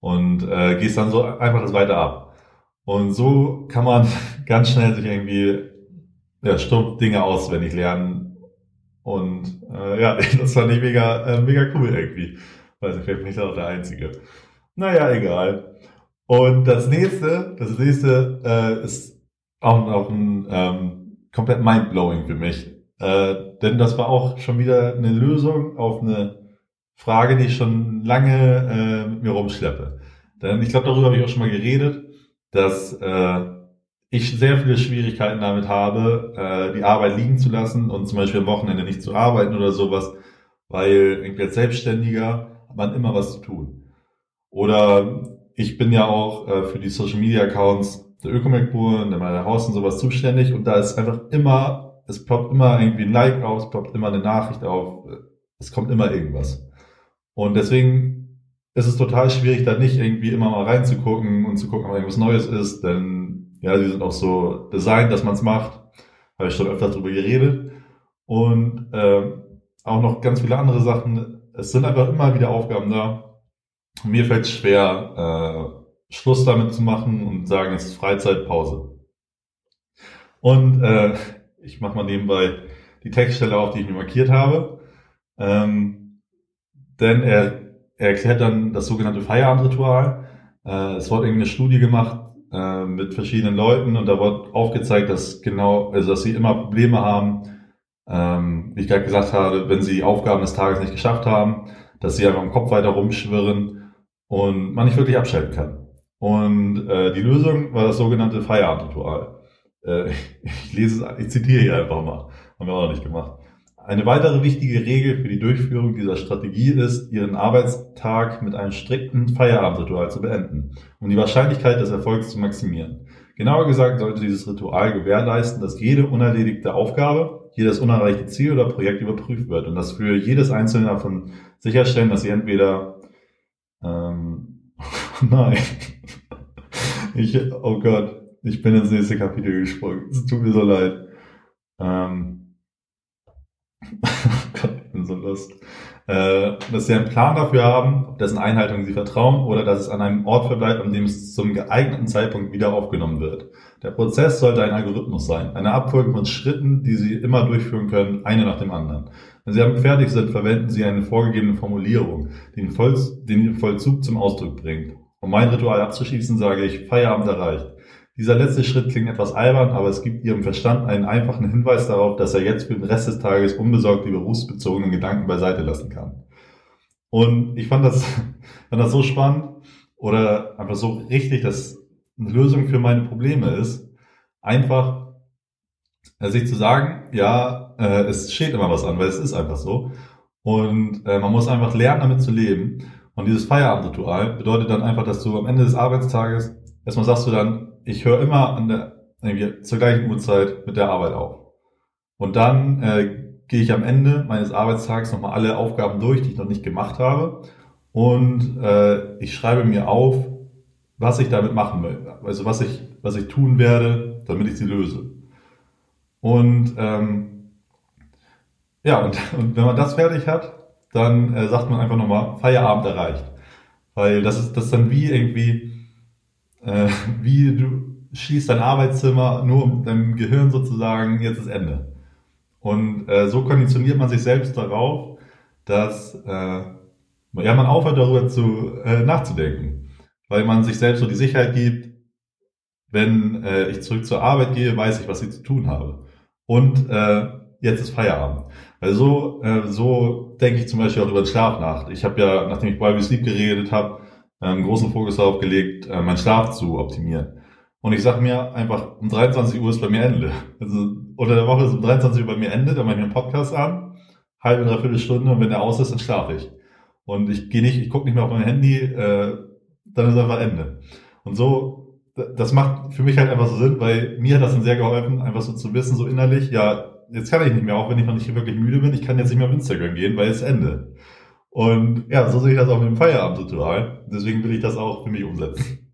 Und äh, gehst dann so einfach das weiter ab. Und so kann man ganz schnell sich irgendwie ja, stumpf Dinge auswendig lernen. Und äh, ja, das fand ich mega, äh, mega cool irgendwie. Weiß ich, vielleicht bin ich auch der Einzige. Naja, egal. Und das nächste, das nächste äh, ist auch noch ein ähm, komplett mindblowing für mich. Äh, denn das war auch schon wieder eine Lösung auf eine Frage, die ich schon lange äh, mit mir rumschleppe. Denn ich glaube, darüber habe ich auch schon mal geredet, dass äh, ich sehr viele Schwierigkeiten damit habe, äh, die Arbeit liegen zu lassen und zum Beispiel am Wochenende nicht zu arbeiten oder sowas, weil irgendwie als Selbstständiger hat man immer was zu tun. Oder ich bin ja auch äh, für die Social Media Accounts der Ökomac-Bur und der meiner Haus und sowas zuständig und da ist einfach immer, es ploppt immer irgendwie ein Like auf, es ploppt immer eine Nachricht auf, es kommt immer irgendwas. Und deswegen ist es total schwierig, da nicht irgendwie immer mal reinzugucken und zu gucken, ob irgendwas Neues ist, denn ja, sie sind auch so designt, dass man es macht. Habe ich schon öfter darüber geredet. Und äh, auch noch ganz viele andere Sachen. Es sind einfach immer wieder Aufgaben da. Mir fällt schwer, äh, Schluss damit zu machen und sagen, es ist Freizeitpause. Und äh, ich mache mal nebenbei die Textstelle auf, die ich mir markiert habe. Ähm, denn er, er erklärt dann das sogenannte Feierabendritual. Äh, es wurde irgendwie eine Studie gemacht äh, mit verschiedenen Leuten und da wurde aufgezeigt, dass genau, also dass sie immer Probleme haben, ähm, wie ich gerade gesagt habe, wenn sie Aufgaben des Tages nicht geschafft haben, dass sie einfach im Kopf weiter rumschwirren und man nicht wirklich abschalten kann. Und äh, die Lösung war das sogenannte Feierabendritual. Äh, ich lese es, ich zitiere hier einfach mal. Haben wir auch noch nicht gemacht. Eine weitere wichtige Regel für die Durchführung dieser Strategie ist, Ihren Arbeitstag mit einem strikten Feierabendritual zu beenden, um die Wahrscheinlichkeit des Erfolgs zu maximieren. Genauer gesagt sollte dieses Ritual gewährleisten, dass jede unerledigte Aufgabe, jedes unerreichte Ziel oder Projekt überprüft wird und dass für jedes einzelne davon sicherstellen, dass Sie entweder ähm, nein, ich oh Gott, ich bin ins nächste Kapitel gesprungen. Es tut mir so leid. Ähm, Gott, ich bin so lust. Äh, dass sie einen Plan dafür haben, auf dessen Einhaltung sie vertrauen oder dass es an einem Ort verbleibt, an dem es zum geeigneten Zeitpunkt wieder aufgenommen wird. Der Prozess sollte ein Algorithmus sein, eine Abfolge von Schritten, die Sie immer durchführen können, eine nach dem anderen. Wenn Sie damit fertig sind, verwenden Sie eine vorgegebene Formulierung, die den Vollzug zum Ausdruck bringt. Um mein Ritual abzuschließen, sage ich, Feierabend erreicht. Dieser letzte Schritt klingt etwas albern, aber es gibt Ihrem Verstand einen einfachen Hinweis darauf, dass er jetzt für den Rest des Tages unbesorgt die berufsbezogenen Gedanken beiseite lassen kann. Und ich fand das, fand das so spannend oder einfach so richtig, dass eine Lösung für meine Probleme ist, einfach äh, sich zu sagen, ja, äh, es steht immer was an, weil es ist einfach so. Und äh, man muss einfach lernen, damit zu leben. Und dieses Feierabendritual bedeutet dann einfach, dass du am Ende des Arbeitstages erstmal sagst du dann, ich höre immer an der, irgendwie zur gleichen Uhrzeit mit der Arbeit auf. Und dann äh, gehe ich am Ende meines Arbeitstags nochmal alle Aufgaben durch, die ich noch nicht gemacht habe. Und äh, ich schreibe mir auf, was ich damit machen will. Also was ich, was ich tun werde, damit ich sie löse. Und ähm, ja, und, und wenn man das fertig hat, dann äh, sagt man einfach nochmal, Feierabend erreicht. Weil das ist das ist dann wie irgendwie äh, wie du schließt dein Arbeitszimmer nur um deinem Gehirn sozusagen, jetzt ist Ende. Und äh, so konditioniert man sich selbst darauf, dass äh, ja, man aufhört darüber zu äh, nachzudenken, weil man sich selbst so die Sicherheit gibt, wenn äh, ich zurück zur Arbeit gehe, weiß ich, was ich zu tun habe. Und äh, jetzt ist Feierabend. Weil so, äh, so denke ich zum Beispiel auch über den Schlaf nach. Ich habe ja, nachdem ich bei Sleep geredet habe, ähm, großen Fokus darauf gelegt, äh, meinen Schlaf zu optimieren. Und ich sage mir einfach, um 23 Uhr ist bei mir Ende. Also unter der Woche ist um 23 Uhr bei mir Ende, dann mache ich mir einen Podcast an, halbe, dreiviertel Stunde und wenn der aus ist, dann schlafe ich. Und ich gehe nicht, ich gucke nicht mehr auf mein Handy, äh, dann ist einfach Ende. Und so, das macht für mich halt einfach so Sinn, weil mir hat das dann sehr geholfen, einfach so zu wissen, so innerlich, ja, jetzt kann ich nicht mehr, auch wenn ich noch nicht wirklich müde bin, ich kann jetzt nicht mehr auf Instagram gehen, weil es Ende. Und ja, so sehe ich das auch mit dem Feierabendritual. Deswegen will ich das auch für mich umsetzen.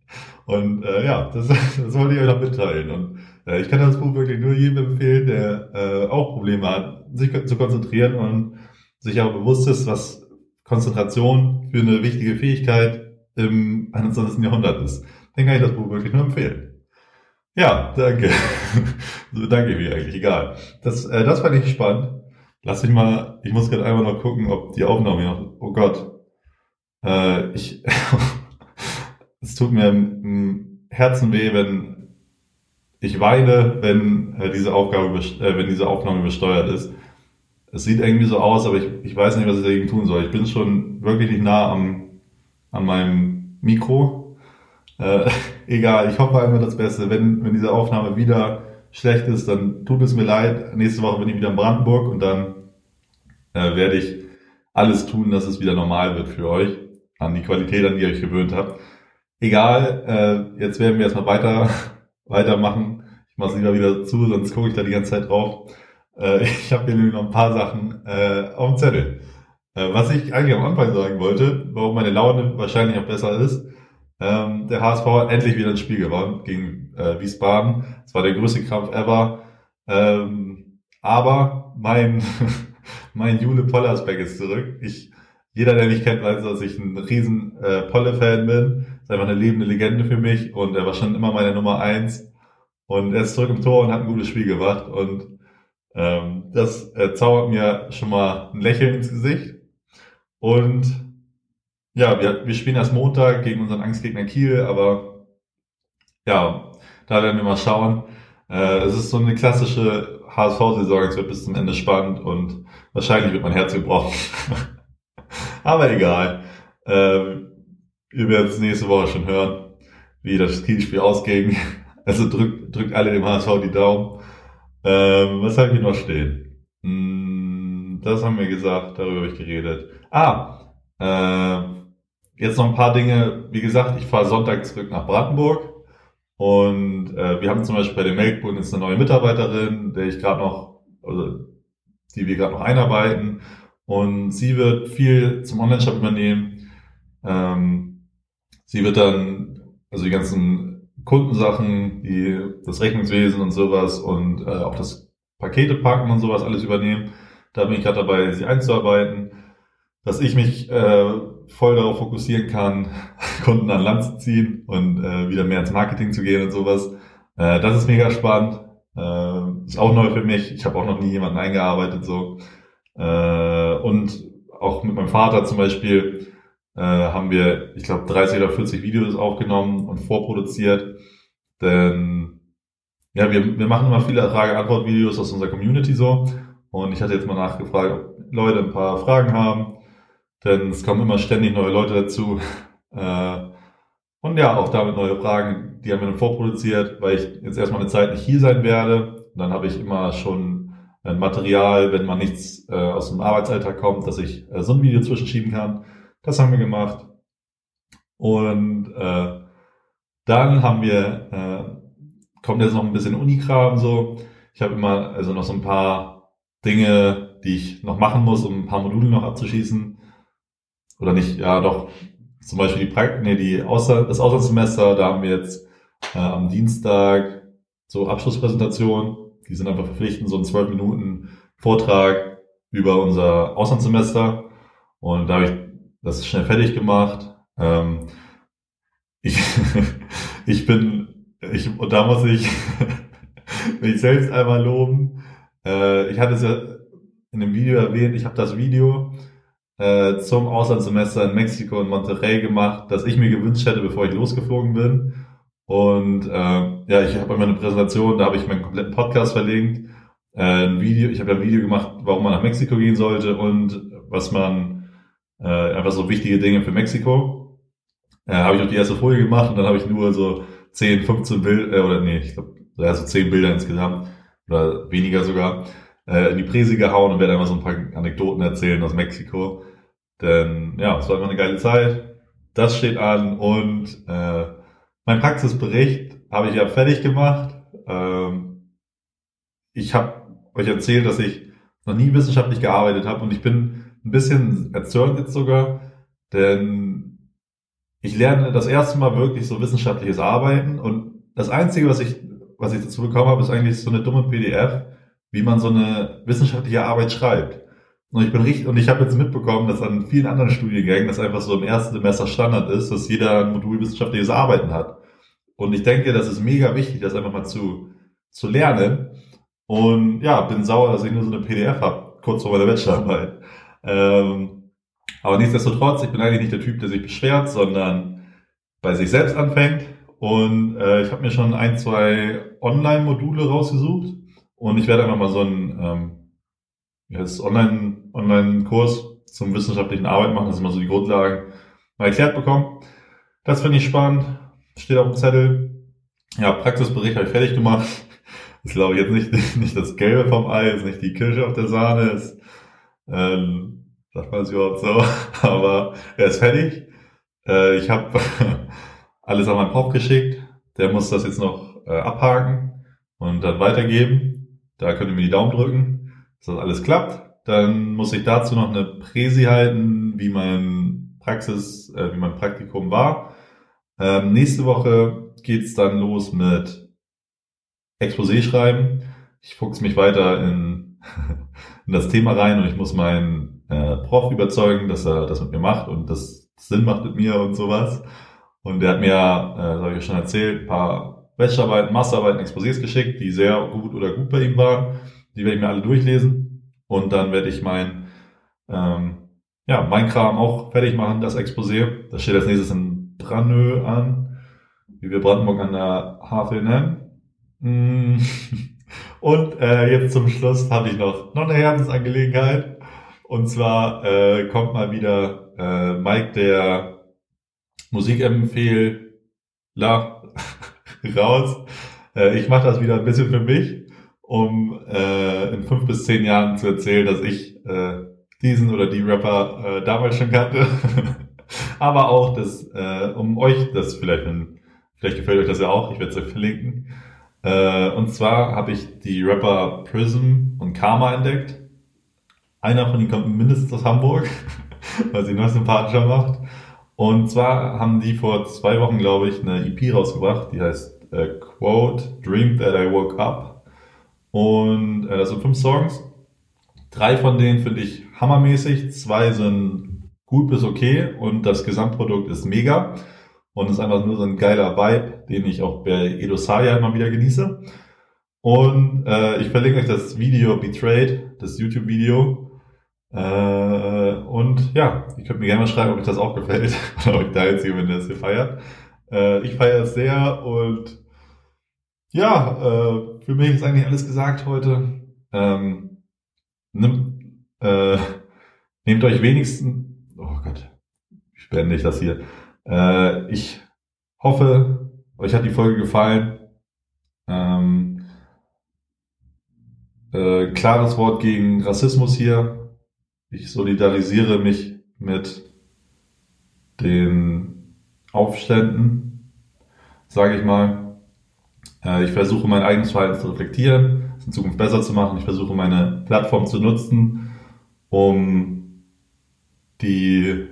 Und äh, ja, das, das wollte ich euch noch mitteilen. Und äh, ich kann das Buch wirklich nur jedem empfehlen, der äh, auch Probleme hat, sich zu konzentrieren und sich auch bewusst ist, was Konzentration für eine wichtige Fähigkeit im 21. Jahrhundert ist. Dann kann ich das Buch wirklich nur empfehlen. Ja, danke. so, danke mir eigentlich, egal. Das, äh, das fand ich spannend. Lass mich mal, ich muss gerade einmal noch gucken, ob die Aufnahme noch, oh Gott, äh, ich, es tut mir im Herzen weh, wenn ich weine, wenn äh, diese Aufgabe, äh, wenn diese Aufnahme übersteuert ist. Es sieht irgendwie so aus, aber ich, ich weiß nicht, was ich dagegen tun soll. Ich bin schon wirklich nicht nah am, an meinem Mikro. Äh, egal, ich hoffe einfach das Beste. Wenn, wenn diese Aufnahme wieder schlecht ist, dann tut es mir leid. Nächste Woche bin ich wieder in Brandenburg und dann äh, werde ich alles tun, dass es wieder normal wird für euch, an die Qualität, an die ihr euch gewöhnt habt. Egal, äh, jetzt werden wir erstmal weiter, weitermachen. Ich mache es lieber wieder zu, sonst gucke ich da die ganze Zeit drauf. Äh, ich habe hier nämlich noch ein paar Sachen äh, auf dem Zettel. Äh, was ich eigentlich am Anfang sagen wollte, warum meine Laune wahrscheinlich auch besser ist, ähm, der HSV hat endlich wieder ein Spiel gewonnen gegen äh, Wiesbaden. Es war der größte Kampf ever. Ähm, aber mein, mein Jule Pollersbeck ist zurück. Ich, jeder, der mich kennt, weiß, dass ich ein riesen äh, Polle-Fan bin. Ist einfach eine lebende Legende für mich und er war schon immer meine Nummer eins. Und er ist zurück im Tor und hat ein gutes Spiel gemacht. Und ähm, das äh, zaubert mir schon mal ein Lächeln ins Gesicht. Und ja, wir, wir spielen erst Montag gegen unseren Angstgegner Kiel, aber ja, da werden wir mal schauen. Äh, es ist so eine klassische HSV-Saison, es wird bis zum Ende spannend und wahrscheinlich wird mein Herz gebrochen. aber egal. Äh, ihr werdet es nächste Woche schon hören, wie das Kielspiel ausging. Also drückt, drückt alle dem HSV die Daumen. Ähm, was habe ich hier noch stehen? Hm, das haben wir gesagt, darüber habe ich geredet. Ah, äh, jetzt noch ein paar Dinge. Wie gesagt, ich fahre Sonntag zurück nach Brandenburg. Und äh, wir haben zum Beispiel bei den Melkbund jetzt eine neue Mitarbeiterin, der ich gerade noch, also die wir gerade noch einarbeiten. Und sie wird viel zum Online-Shop übernehmen. Ähm, sie wird dann, also die ganzen Kundensachen, die, das Rechnungswesen und sowas und äh, auch das Pakete packen und sowas alles übernehmen. Da bin ich gerade dabei, sie einzuarbeiten. Dass ich mich äh, voll darauf fokussieren kann, Kunden an Land zu ziehen und äh, wieder mehr ins Marketing zu gehen und sowas. Äh, das ist mega spannend. Äh, ist auch neu für mich. Ich habe auch noch nie jemanden eingearbeitet so. Äh, und auch mit meinem Vater zum Beispiel äh, haben wir, ich glaube, 30 oder 40 Videos aufgenommen und vorproduziert. Denn ja, wir, wir machen immer viele Frage-Antwort-Videos aus unserer Community so. Und ich hatte jetzt mal nachgefragt, ob Leute ein paar Fragen haben. Denn es kommen immer ständig neue Leute dazu. Äh, und ja, auch damit neue Fragen, die haben wir dann vorproduziert, weil ich jetzt erstmal eine Zeit nicht hier sein werde. Und dann habe ich immer schon ein Material, wenn man nichts äh, aus dem Arbeitsalltag kommt, dass ich äh, so ein Video zwischenschieben kann. Das haben wir gemacht. Und äh, dann haben wir, äh, kommt jetzt noch ein bisschen Unikram so. Ich habe immer also noch so ein paar Dinge, die ich noch machen muss, um ein paar Module noch abzuschließen oder nicht, ja doch, zum Beispiel die Prakt nee, die Außer das Auslandssemester, da haben wir jetzt äh, am Dienstag so Abschlusspräsentation, die sind einfach verpflichtend, so ein zwölf Minuten Vortrag über unser Auslandssemester und da habe ich das schnell fertig gemacht. Ähm, ich, ich bin, ich, und da muss ich mich selbst einmal loben. Äh, ich hatte es ja in dem Video erwähnt, ich habe das Video äh, zum Auslandssemester in Mexiko und Monterrey gemacht, das ich mir gewünscht hätte, bevor ich losgeflogen bin. Und äh, ja, ich habe eine Präsentation, da habe ich meinen kompletten Podcast verlinkt. Äh, ein Video, ich habe ja ein Video gemacht, warum man nach Mexiko gehen sollte und was man äh, einfach so wichtige Dinge für Mexiko. Äh, habe ich auch die erste Folie gemacht und dann habe ich nur so 10, 15 Bilder, äh, oder nee, ich glaube, also 10 Bilder insgesamt oder weniger sogar, äh, in die Präse gehauen und werde einfach so ein paar Anekdoten erzählen aus Mexiko. Denn ja, es war immer eine geile Zeit. Das steht an und äh, mein Praxisbericht habe ich ja fertig gemacht. Ähm, ich habe euch erzählt, dass ich noch nie wissenschaftlich gearbeitet habe und ich bin ein bisschen erzürnt jetzt sogar, denn ich lerne das erste Mal wirklich so wissenschaftliches Arbeiten und das Einzige, was ich, was ich dazu bekommen habe, ist eigentlich so eine dumme PDF, wie man so eine wissenschaftliche Arbeit schreibt. Und ich bin richtig, und ich habe jetzt mitbekommen, dass an vielen anderen Studiengängen das einfach so im ersten Semester Standard ist, dass jeder ein Modul wissenschaftliches Arbeiten hat. Und ich denke, das ist mega wichtig, das einfach mal zu, zu lernen. Und ja, bin sauer, dass ich nur so eine PDF habe, kurz vor meiner Bachelorarbeit. Ähm, aber nichtsdestotrotz, ich bin eigentlich nicht der Typ, der sich beschwert, sondern bei sich selbst anfängt. Und äh, ich habe mir schon ein, zwei Online-Module rausgesucht. Und ich werde einfach mal so ein ähm, jetzt Online, Online-Kurs zum wissenschaftlichen Arbeit machen, dass ich mal so die Grundlagen mal erklärt bekommen. Das finde ich spannend. Steht auf dem Zettel. Ja, Praxisbericht habe ich fertig gemacht. Das ist glaube ich jetzt nicht, nicht das Gelbe vom Ei, ist nicht die Kirsche auf der Sahne, ist, ähm, sagt man es überhaupt so, aber er ist fertig. Äh, ich habe alles an meinen Prof geschickt. Der muss das jetzt noch äh, abhaken und dann weitergeben. Da könnt ihr mir die Daumen drücken dass das alles klappt. Dann muss ich dazu noch eine Präsi halten, wie mein Praxis, äh, wie mein Praktikum war. Ähm, nächste Woche geht's dann los mit Exposé schreiben. Ich fuchs mich weiter in, in das Thema rein und ich muss meinen äh, Prof überzeugen, dass er das mit mir macht und das Sinn macht mit mir und sowas. Und der hat mir, äh, habe ich schon erzählt, ein paar Bachelorarbeiten, Masterarbeiten, Exposés geschickt, die sehr gut oder gut bei ihm waren. Die werde ich mir alle durchlesen und dann werde ich mein, ähm, ja, mein Kram auch fertig machen, das Exposé. Das steht als nächstes in Branö an, wie wir Brandenburg an der Havel nennen. Mm. Und äh, jetzt zum Schluss habe ich noch, noch eine Herzensangelegenheit. Und zwar äh, kommt mal wieder äh, Mike, der Musikempfehler, raus. Äh, ich mache das wieder ein bisschen für mich um äh, in fünf bis zehn Jahren zu erzählen, dass ich äh, diesen oder die Rapper äh, damals schon kannte. Aber auch, dass, äh, um euch das vielleicht, vielleicht gefällt euch das ja auch, ich werde es euch verlinken. Äh, und zwar habe ich die Rapper Prism und Karma entdeckt. Einer von ihnen kommt mindestens aus Hamburg, weil sie noch sympathischer macht. Und zwar haben die vor zwei Wochen, glaube ich, eine EP rausgebracht, die heißt äh, Quote Dream That I Woke Up. Und äh, das sind fünf Songs. Drei von denen finde ich hammermäßig, zwei sind gut bis okay und das Gesamtprodukt ist mega. Und ist einfach nur so ein geiler Vibe, den ich auch bei Edo Saya immer wieder genieße. Und äh, ich verlinke euch das Video Betrayed, das YouTube-Video. Äh, und ja, ihr könnt mir gerne mal schreiben, ob euch das auch gefällt oder ob ich da jetzt jemand das hier feiert. Äh, ich feiere es sehr und ja, äh, für mich ist eigentlich alles gesagt heute. Ähm, nimm, äh, nehmt euch wenigstens, oh Gott, ich beende ich das hier. Äh, ich hoffe, euch hat die Folge gefallen. Ähm, äh, klares Wort gegen Rassismus hier. Ich solidarisiere mich mit den Aufständen, sage ich mal. Äh, ich versuche mein eigenes Verhalten zu reflektieren, es in Zukunft besser zu machen. Ich versuche meine Plattform zu nutzen, um die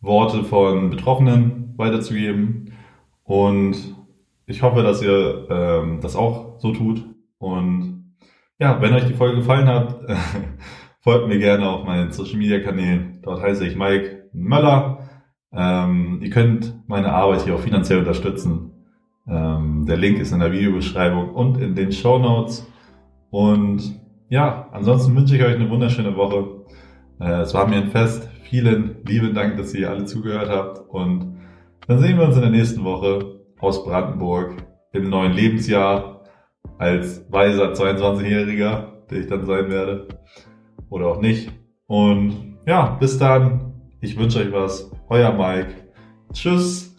Worte von Betroffenen weiterzugeben. Und ich hoffe, dass ihr ähm, das auch so tut. Und ja, wenn euch die Folge gefallen hat, Folgt mir gerne auf meinen Social Media Kanälen. Dort heiße ich Mike Möller. Ähm, ihr könnt meine Arbeit hier auch finanziell unterstützen. Ähm, der Link ist in der Videobeschreibung und in den Show Notes. Und ja, ansonsten wünsche ich euch eine wunderschöne Woche. Äh, es war mir ein Fest. Vielen lieben Dank, dass ihr alle zugehört habt. Und dann sehen wir uns in der nächsten Woche aus Brandenburg im neuen Lebensjahr als weiser 22-Jähriger, der ich dann sein werde oder auch nicht. Und ja, bis dann. Ich wünsche euch was. Euer Mike. Tschüss.